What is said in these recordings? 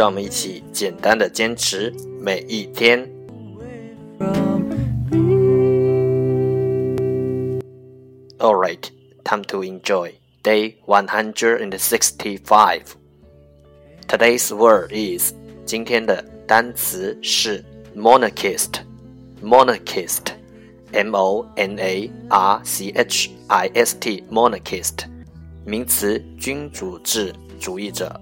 让我们一起简单的坚持每一天。All right, time to enjoy day 165. Today's word is 今天的单词是 monarchist. Monarchist, M O N A R C H I S T, monarchist. 名词，君主制主义者。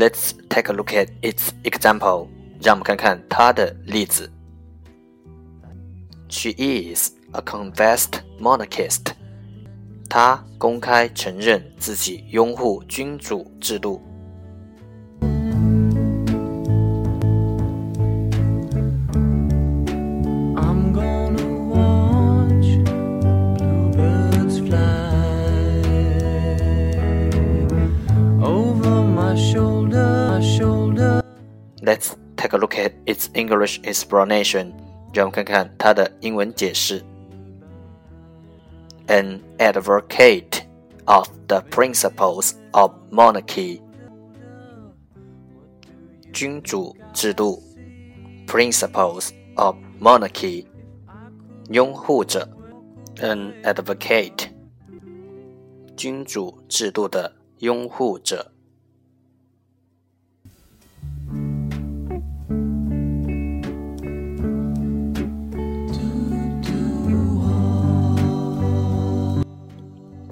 Let's take a look at its example. 让我们看看它的例子。She is a confessed monarchist. 她公开承认自己拥护君主制度。Let's take a look at its English explanation. 让我们看看它的英文解释。An advocate of the principles of monarchy. 君主制度 principles of monarchy. 拥护者 an advocate. 君主制度的拥护者。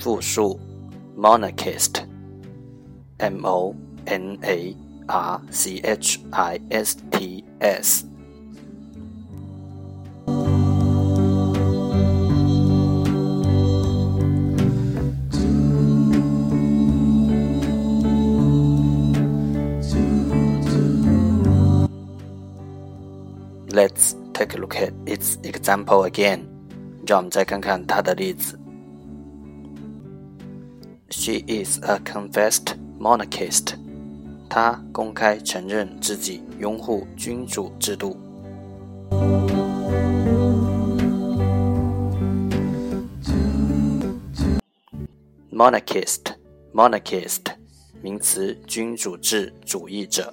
复数 monarchist，m o n a r c h i s t s。Let's take a look at its example again。让我们再看看它的例子。 He is a confessed monarchist. 她公开承认自己拥护君主制度。Monarchist, monarchist，名词，君主制主义者。